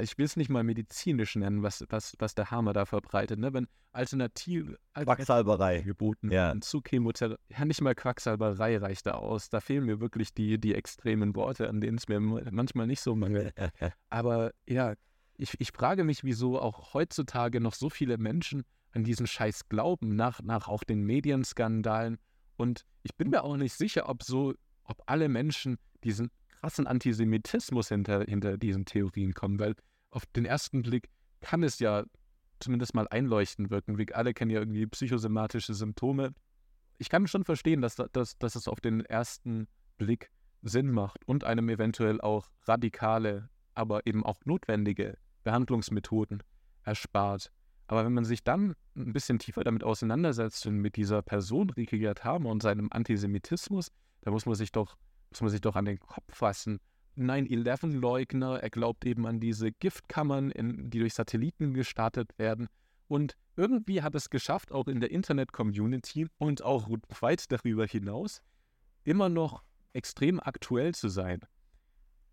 ich will es nicht mal medizinisch nennen, was, was, was der Hammer da verbreitet, ne? wenn alternativ Quacksalberei geboten ja. zu Chemotherapie, ja nicht mal Quacksalberei reicht da aus, da fehlen mir wirklich die, die extremen Worte, an denen es mir manchmal nicht so mangelt. Aber ja, ich, ich frage mich, wieso auch heutzutage noch so viele Menschen an diesen Scheiß glauben, nach, nach auch den Medienskandalen. Und ich bin mir auch nicht sicher, ob so, ob alle Menschen diesen krassen Antisemitismus hinter, hinter diesen Theorien kommen, weil auf den ersten Blick kann es ja zumindest mal einleuchtend wirken. Wir alle kennen ja irgendwie psychosomatische Symptome. Ich kann schon verstehen, dass, dass, dass es auf den ersten Blick Sinn macht und einem eventuell auch radikale, aber eben auch notwendige Behandlungsmethoden erspart. Aber wenn man sich dann ein bisschen tiefer damit auseinandersetzt und mit dieser Person Rike Gerdhamer und seinem Antisemitismus, da muss man sich doch muss man sich doch an den Kopf fassen. 9-11-Leugner, er glaubt eben an diese Giftkammern, in, die durch Satelliten gestartet werden. Und irgendwie hat es geschafft, auch in der Internet-Community und auch weit darüber hinaus, immer noch extrem aktuell zu sein.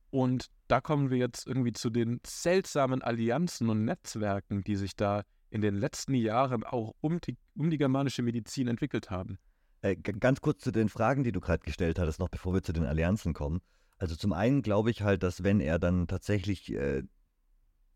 Und da kommen wir jetzt irgendwie zu den seltsamen Allianzen und Netzwerken, die sich da in den letzten Jahren auch um die, um die germanische Medizin entwickelt haben. Äh, ganz kurz zu den Fragen, die du gerade gestellt hattest, noch bevor wir zu den Allianzen kommen. Also zum einen glaube ich halt, dass wenn er dann tatsächlich äh,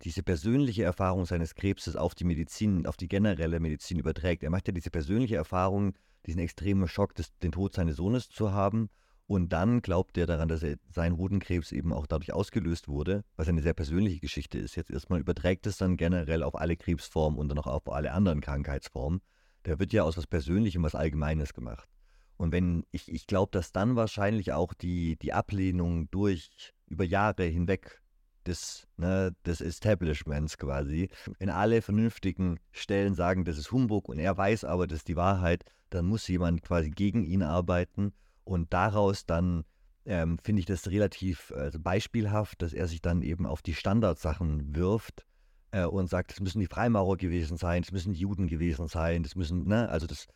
diese persönliche Erfahrung seines Krebses auf die Medizin, auf die generelle Medizin überträgt. Er macht ja diese persönliche Erfahrung, diesen extremen Schock, des, den Tod seines Sohnes zu haben. Und dann glaubt er daran, dass er, sein Hodenkrebs eben auch dadurch ausgelöst wurde, was eine sehr persönliche Geschichte ist. Jetzt erstmal überträgt es dann generell auf alle Krebsformen und dann auch auf alle anderen Krankheitsformen. Da wird ja aus was Persönlichem was Allgemeines gemacht. Und wenn ich, ich glaube, dass dann wahrscheinlich auch die, die Ablehnung durch über Jahre hinweg des, ne, des Establishments quasi, wenn alle vernünftigen Stellen sagen, das ist Humbug und er weiß aber, das ist die Wahrheit, dann muss jemand quasi gegen ihn arbeiten und daraus dann ähm, finde ich das relativ äh, beispielhaft, dass er sich dann eben auf die Standardsachen wirft äh, und sagt, es müssen die Freimaurer gewesen sein, es müssen Juden gewesen sein, es müssen, ne, also das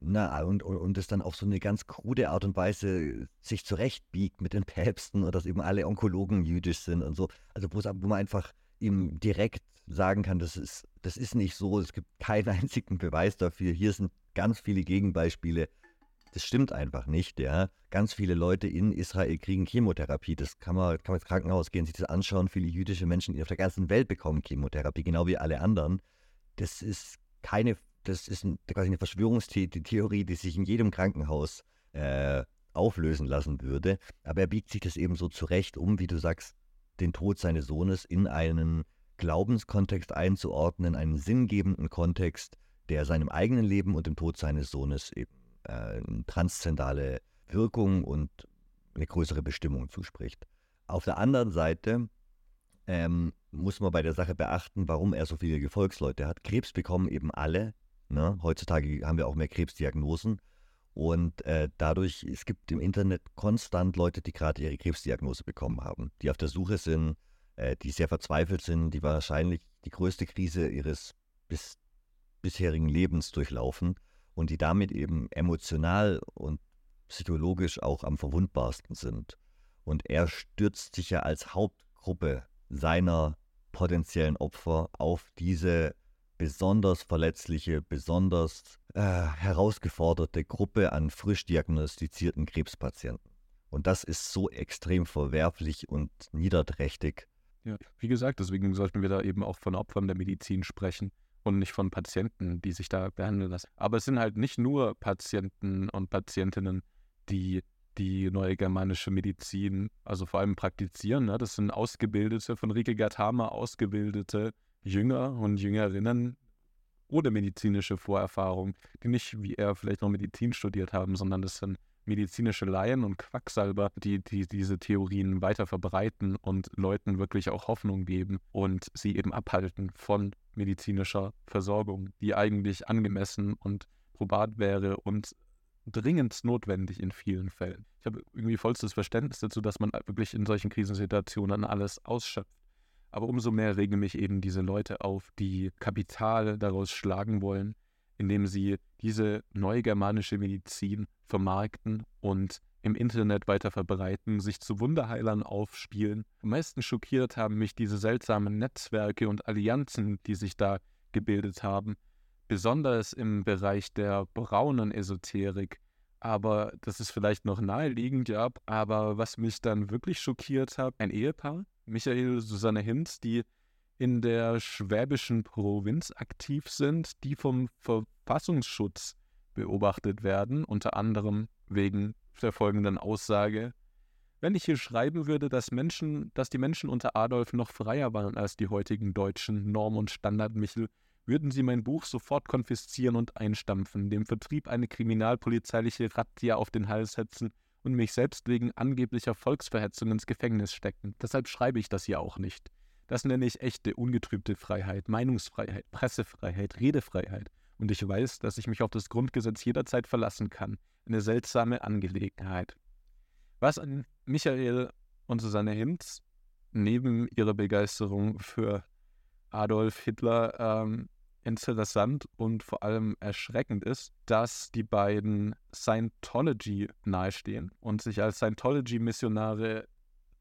na, und, und, und es dann auf so eine ganz krude Art und Weise sich zurechtbiegt mit den Päpsten und dass eben alle Onkologen jüdisch sind und so. Also wo man einfach ihm direkt sagen kann, das ist, das ist nicht so, es gibt keinen einzigen Beweis dafür. Hier sind ganz viele Gegenbeispiele. Das stimmt einfach nicht, ja. Ganz viele Leute in Israel kriegen Chemotherapie. Das kann man, kann man ins Krankenhaus gehen, sich das anschauen. Viele jüdische Menschen auf der ganzen Welt bekommen Chemotherapie, genau wie alle anderen. Das ist keine das ist quasi eine Verschwörungstheorie, die sich in jedem Krankenhaus äh, auflösen lassen würde. Aber er biegt sich das eben so zurecht, um, wie du sagst, den Tod seines Sohnes in einen Glaubenskontext einzuordnen, einen sinngebenden Kontext, der seinem eigenen Leben und dem Tod seines Sohnes eben äh, transzendale Wirkung und eine größere Bestimmung zuspricht. Auf der anderen Seite ähm, muss man bei der Sache beachten, warum er so viele Gefolgsleute hat. Krebs bekommen eben alle, Ne? Heutzutage haben wir auch mehr Krebsdiagnosen. Und äh, dadurch, es gibt im Internet konstant Leute, die gerade ihre Krebsdiagnose bekommen haben, die auf der Suche sind, äh, die sehr verzweifelt sind, die wahrscheinlich die größte Krise ihres bis, bisherigen Lebens durchlaufen und die damit eben emotional und psychologisch auch am verwundbarsten sind. Und er stürzt sich ja als Hauptgruppe seiner potenziellen Opfer auf diese besonders verletzliche, besonders äh, herausgeforderte Gruppe an frisch diagnostizierten Krebspatienten. Und das ist so extrem verwerflich und niederträchtig. Ja, wie gesagt, deswegen sollten wir da eben auch von Opfern der Medizin sprechen und nicht von Patienten, die sich da behandeln lassen. Aber es sind halt nicht nur Patienten und Patientinnen, die die neue germanische Medizin, also vor allem praktizieren. Ne? Das sind ausgebildete, von Rike Gatama ausgebildete Jünger und Jüngerinnen ohne medizinische Vorerfahrung, die nicht wie er vielleicht noch Medizin studiert haben, sondern das sind medizinische Laien und Quacksalber, die, die diese Theorien weiter verbreiten und Leuten wirklich auch Hoffnung geben und sie eben abhalten von medizinischer Versorgung, die eigentlich angemessen und probat wäre und dringend notwendig in vielen Fällen. Ich habe irgendwie vollstes Verständnis dazu, dass man wirklich in solchen Krisensituationen alles ausschöpft. Aber umso mehr regen mich eben diese Leute auf, die Kapital daraus schlagen wollen, indem sie diese neugermanische Medizin vermarkten und im Internet weiter verbreiten, sich zu Wunderheilern aufspielen. Am meisten schockiert haben mich diese seltsamen Netzwerke und Allianzen, die sich da gebildet haben, besonders im Bereich der braunen Esoterik. Aber das ist vielleicht noch naheliegend, ja. Aber was mich dann wirklich schockiert hat, ein Ehepaar, Michael Susanne Hinz, die in der schwäbischen Provinz aktiv sind, die vom Verfassungsschutz beobachtet werden, unter anderem wegen der folgenden Aussage. Wenn ich hier schreiben würde, dass Menschen, dass die Menschen unter Adolf noch freier waren als die heutigen Deutschen, Norm und Standard Michel, würden sie mein Buch sofort konfiszieren und einstampfen, dem Vertrieb eine kriminalpolizeiliche Razzia auf den Hals setzen und mich selbst wegen angeblicher Volksverhetzung ins Gefängnis stecken. Deshalb schreibe ich das hier auch nicht. Das nenne ich echte, ungetrübte Freiheit, Meinungsfreiheit, Pressefreiheit, Redefreiheit. Und ich weiß, dass ich mich auf das Grundgesetz jederzeit verlassen kann. Eine seltsame Angelegenheit. Was an Michael und Susanne Hinz neben ihrer Begeisterung für Adolf Hitler ähm, interessant und vor allem erschreckend ist, dass die beiden Scientology nahestehen und sich als Scientology-Missionare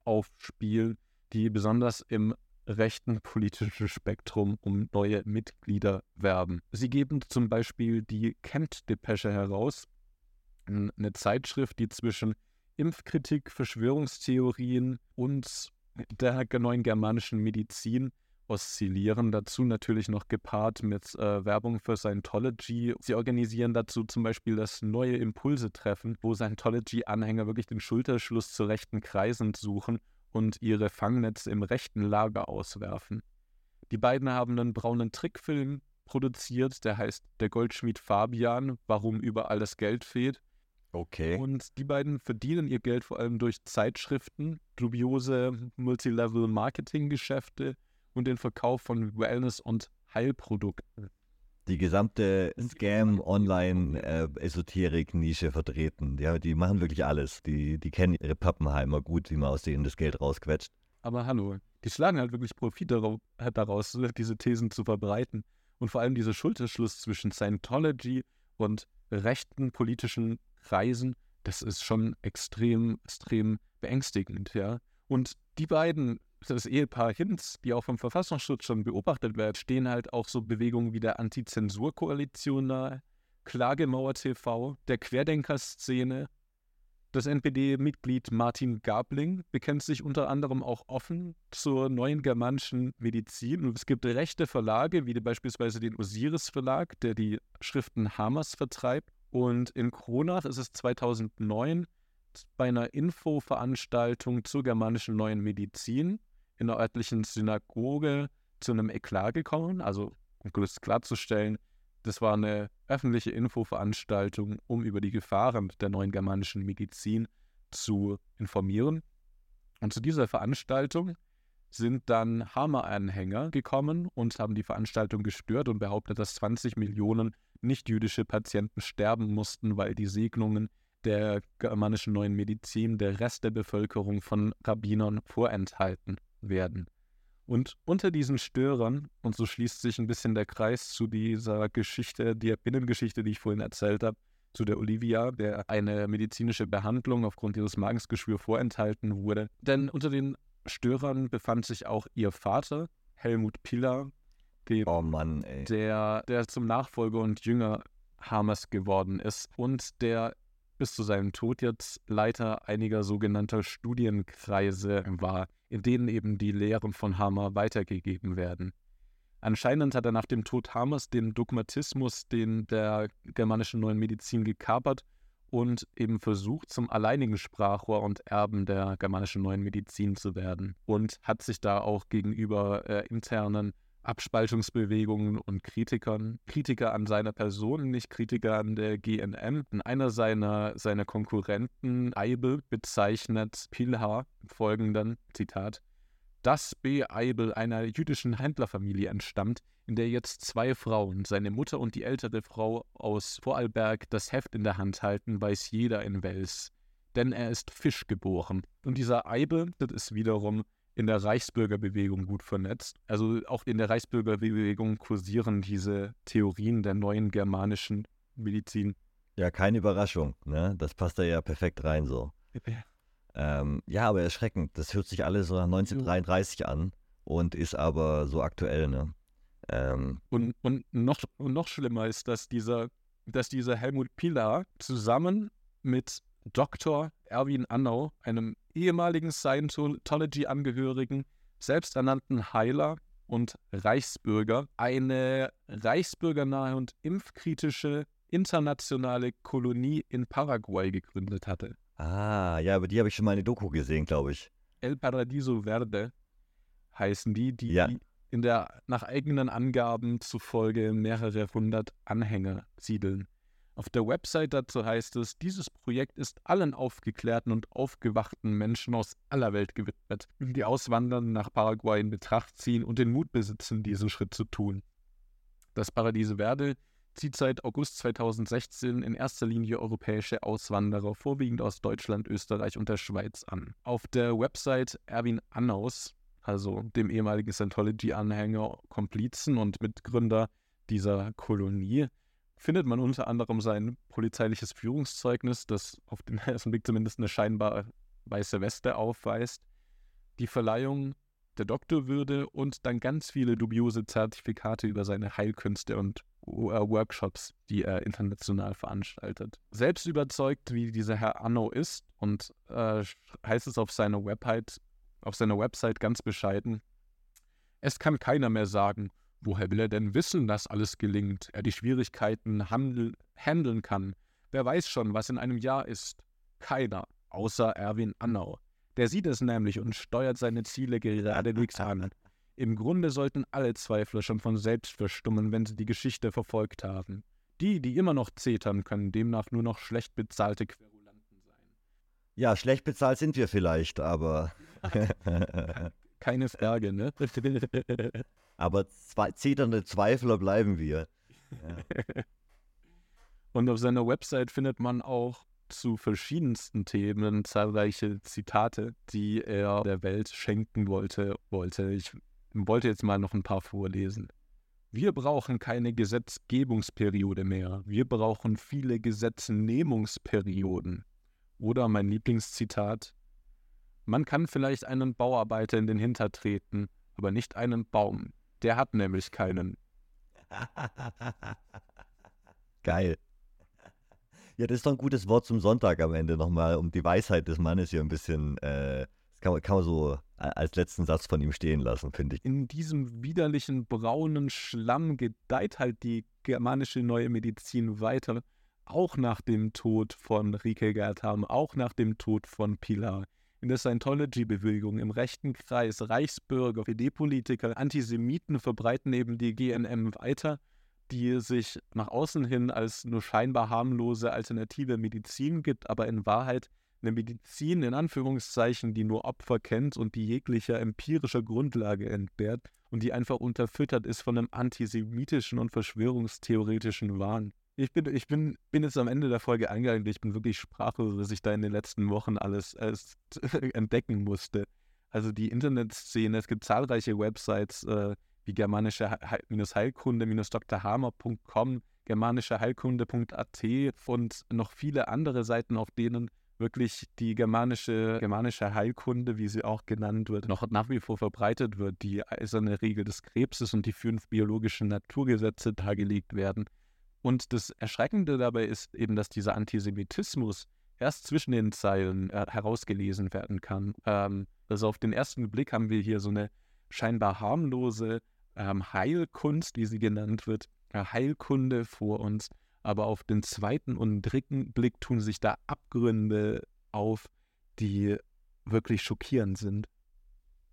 aufspielen, die besonders im rechten politischen Spektrum um neue Mitglieder werben. Sie geben zum Beispiel die Kent-Depesche heraus, eine Zeitschrift, die zwischen Impfkritik, Verschwörungstheorien und der neuen germanischen Medizin oszillieren. Dazu natürlich noch gepaart mit äh, Werbung für Scientology. Sie organisieren dazu zum Beispiel das neue Impulse-Treffen, wo Scientology-Anhänger wirklich den Schulterschluss zu rechten Kreisen suchen und ihre Fangnetze im rechten Lager auswerfen. Die beiden haben einen braunen Trickfilm produziert, der heißt Der Goldschmied Fabian, warum überall das Geld fehlt. Okay. Und die beiden verdienen ihr Geld vor allem durch Zeitschriften, dubiose Multilevel-Marketing-Geschäfte und den Verkauf von Wellness- und Heilprodukten. Die gesamte Scam-Online-Esoterik-Nische vertreten. Ja, die machen wirklich alles. Die, die kennen ihre Pappenheimer gut, wie man aus denen das Geld rausquetscht. Aber hallo, die schlagen halt wirklich Profit darauf, daraus, diese Thesen zu verbreiten. Und vor allem dieser Schulterschluss zwischen Scientology und rechten politischen Kreisen, das ist schon extrem, extrem beängstigend, ja. Und die beiden, das Ehepaar Hinz, die auch vom Verfassungsschutz schon beobachtet werden, stehen halt auch so Bewegungen wie der Anti-Zensur-Koalition nahe, Klagemauer TV, der Querdenker-Szene. Das NPD-Mitglied Martin Gabling bekennt sich unter anderem auch offen zur neuen germanischen Medizin. Und es gibt rechte Verlage, wie beispielsweise den Osiris Verlag, der die Schriften Hamas vertreibt. Und in Kronach ist es 2009 bei einer Infoveranstaltung zur germanischen neuen Medizin in der örtlichen Synagoge zu einem Eklat gekommen. Also, um das klarzustellen, das war eine öffentliche Infoveranstaltung, um über die Gefahren der neuen germanischen Medizin zu informieren. Und zu dieser Veranstaltung sind dann Hammer-Anhänger gekommen und haben die Veranstaltung gestört und behauptet, dass 20 Millionen nicht-jüdische Patienten sterben mussten, weil die Segnungen der germanischen neuen Medizin der Rest der Bevölkerung von Rabbinern vorenthalten werden. Und unter diesen Störern, und so schließt sich ein bisschen der Kreis zu dieser Geschichte, der Binnengeschichte, die ich vorhin erzählt habe, zu der Olivia, der eine medizinische Behandlung aufgrund ihres Magengeschwür vorenthalten wurde. Denn unter den Störern befand sich auch ihr Vater, Helmut Piller, oh Mann, ey. Der, der zum Nachfolger und Jünger Hamas geworden ist und der bis zu seinem Tod jetzt Leiter einiger sogenannter Studienkreise war, in denen eben die Lehren von Hammer weitergegeben werden. Anscheinend hat er nach dem Tod Hammers den Dogmatismus den der germanischen neuen Medizin gekapert und eben versucht, zum alleinigen Sprachrohr und Erben der germanischen neuen Medizin zu werden und hat sich da auch gegenüber äh, internen Abspaltungsbewegungen und Kritikern, Kritiker an seiner Person, nicht Kritiker an der GNM. Einer seiner, seiner Konkurrenten, Eibel, bezeichnet Pilha im folgenden Zitat, dass B. Eibel einer jüdischen Händlerfamilie entstammt, in der jetzt zwei Frauen, seine Mutter und die ältere Frau aus Vorarlberg, das Heft in der Hand halten, weiß jeder in Wels. Denn er ist Fisch geboren. Und dieser Eibel, das ist wiederum in der Reichsbürgerbewegung gut vernetzt. Also auch in der Reichsbürgerbewegung kursieren diese Theorien der neuen germanischen Medizin. Ja, keine Überraschung. Ne? Das passt da ja perfekt rein so. Ja. Ähm, ja, aber erschreckend. Das hört sich alles so nach 1933 an und ist aber so aktuell. Ne? Ähm, und, und, noch, und noch schlimmer ist, dass dieser, dass dieser Helmut Pilar zusammen mit Dr. Erwin Annau, einem ehemaligen Scientology-Angehörigen, selbsternannten Heiler und Reichsbürger, eine reichsbürgernahe und impfkritische internationale Kolonie in Paraguay gegründet hatte. Ah, ja, aber die habe ich schon mal in der Doku gesehen, glaube ich. El Paradiso Verde heißen die, die ja. in der nach eigenen Angaben zufolge mehrere hundert Anhänger siedeln. Auf der Website dazu heißt es, dieses Projekt ist allen aufgeklärten und aufgewachten Menschen aus aller Welt gewidmet, die auswandern, nach Paraguay in Betracht ziehen und den Mut besitzen, diesen Schritt zu tun. Das Paradiese Verde zieht seit August 2016 in erster Linie europäische Auswanderer, vorwiegend aus Deutschland, Österreich und der Schweiz an. Auf der Website Erwin Annaus, also dem ehemaligen Scientology-Anhänger, Komplizen und Mitgründer dieser Kolonie, findet man unter anderem sein polizeiliches Führungszeugnis, das auf den ersten Blick zumindest eine scheinbar weiße Weste aufweist, die Verleihung der Doktorwürde und dann ganz viele dubiose Zertifikate über seine Heilkünste und Workshops, die er international veranstaltet. Selbst überzeugt, wie dieser Herr Anno ist, und äh, heißt es auf seiner Website, auf seiner Website ganz bescheiden, Es kann keiner mehr sagen, woher will er denn wissen, dass alles gelingt, er die Schwierigkeiten handel, handeln kann. Wer weiß schon, was in einem Jahr ist? Keiner, außer Erwin Annau. Der sieht es nämlich und steuert seine Ziele geradewegs an. Im Grunde sollten alle Zweifler schon von selbst verstummen, wenn sie die Geschichte verfolgt haben. Die, die immer noch zetern, können demnach nur noch schlecht bezahlte Querulanten sein. Ja, schlecht bezahlt sind wir vielleicht, aber. Keine Frage, ne? aber zwei, zeternde Zweifler bleiben wir. Ja. Und auf seiner Website findet man auch zu verschiedensten Themen zahlreiche Zitate, die er der Welt schenken wollte. wollte. Ich wollte jetzt mal noch ein paar vorlesen. Wir brauchen keine Gesetzgebungsperiode mehr. Wir brauchen viele Gesetznehmungsperioden. Oder mein Lieblingszitat. Man kann vielleicht einen Bauarbeiter in den Hinter treten, aber nicht einen Baum. Der hat nämlich keinen. Geil. Ja, das ist doch ein gutes Wort zum Sonntag am Ende nochmal, um die Weisheit des Mannes hier ein bisschen, äh, das kann man, kann man so als letzten Satz von ihm stehen lassen, finde ich. In diesem widerlichen braunen Schlamm gedeiht halt die germanische neue Medizin weiter, auch nach dem Tod von Rike Gertham, auch nach dem Tod von Pilar. In der Scientology-Bewegung im rechten Kreis Reichsbürger, PD-Politiker, Antisemiten verbreiten eben die GNM weiter die sich nach außen hin als nur scheinbar harmlose alternative Medizin gibt, aber in Wahrheit eine Medizin in Anführungszeichen, die nur Opfer kennt und die jeglicher empirischer Grundlage entbehrt und die einfach unterfüttert ist von einem antisemitischen und verschwörungstheoretischen Wahn. Ich bin, ich bin, bin jetzt am Ende der Folge angegangen, ich bin wirklich sprachlos, was ich da in den letzten Wochen alles, alles entdecken musste. Also die Internetszene, es gibt zahlreiche Websites, äh, wie germanische-heilkunde-drhammer.com, germanische-heilkunde.at und noch viele andere Seiten, auf denen wirklich die germanische, germanische Heilkunde, wie sie auch genannt wird, noch nach wie vor verbreitet wird, die eiserne Regel des Krebses und die fünf biologischen Naturgesetze dargelegt werden. Und das Erschreckende dabei ist eben, dass dieser Antisemitismus erst zwischen den Zeilen äh, herausgelesen werden kann. Ähm, also auf den ersten Blick haben wir hier so eine scheinbar harmlose ähm, Heilkunst, wie sie genannt wird, äh, Heilkunde vor uns. Aber auf den zweiten und dritten Blick tun sich da Abgründe auf, die wirklich schockierend sind.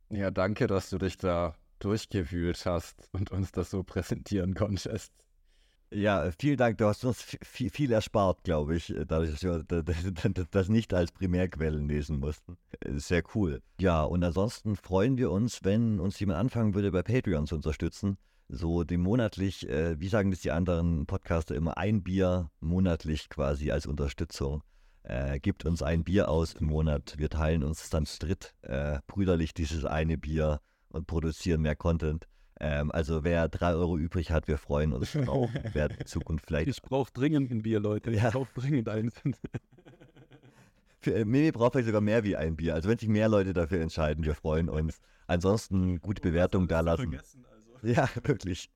Ja, danke, dass du dich da durchgewühlt hast und uns das so präsentieren konntest. Ja, vielen Dank. Du hast uns viel, viel erspart, glaube ich, äh, dadurch, dass wir das nicht als Primärquellen lesen mussten. Äh, sehr cool. Ja, und ansonsten freuen wir uns, wenn uns jemand anfangen würde, bei Patreon zu unterstützen. So dem monatlich, äh, wie sagen das die anderen Podcaster immer, ein Bier monatlich quasi als Unterstützung. Äh, gibt uns ein Bier aus im Monat. Wir teilen uns dann zu dritt äh, brüderlich dieses eine Bier und produzieren mehr Content. Ähm, also wer drei Euro übrig hat, wir freuen uns drauf. wer in Zukunft vielleicht. Ich brauche dringend ein Bier, Leute. Ich ja. brauche dringend eins. Für, äh, Mimi braucht vielleicht sogar mehr wie ein Bier. Also wenn sich mehr Leute dafür entscheiden, wir freuen uns. Ansonsten gute Bewertung da lassen. Also. Ja, wirklich.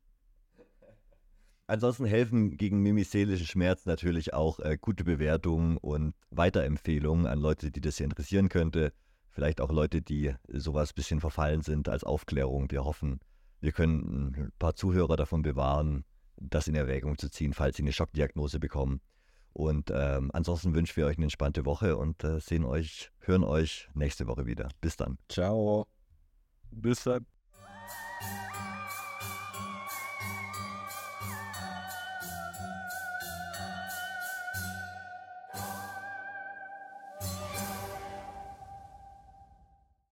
Ansonsten helfen gegen Mimis seelischen Schmerz natürlich auch äh, gute Bewertungen und Weiterempfehlungen an Leute, die das hier interessieren könnte. Vielleicht auch Leute, die sowas ein bisschen verfallen sind als Aufklärung. Wir hoffen, wir können ein paar Zuhörer davon bewahren, das in Erwägung zu ziehen, falls sie eine Schockdiagnose bekommen. Und ähm, ansonsten wünschen wir euch eine entspannte Woche und äh, sehen euch, hören euch nächste Woche wieder. Bis dann. Ciao. Bis dann.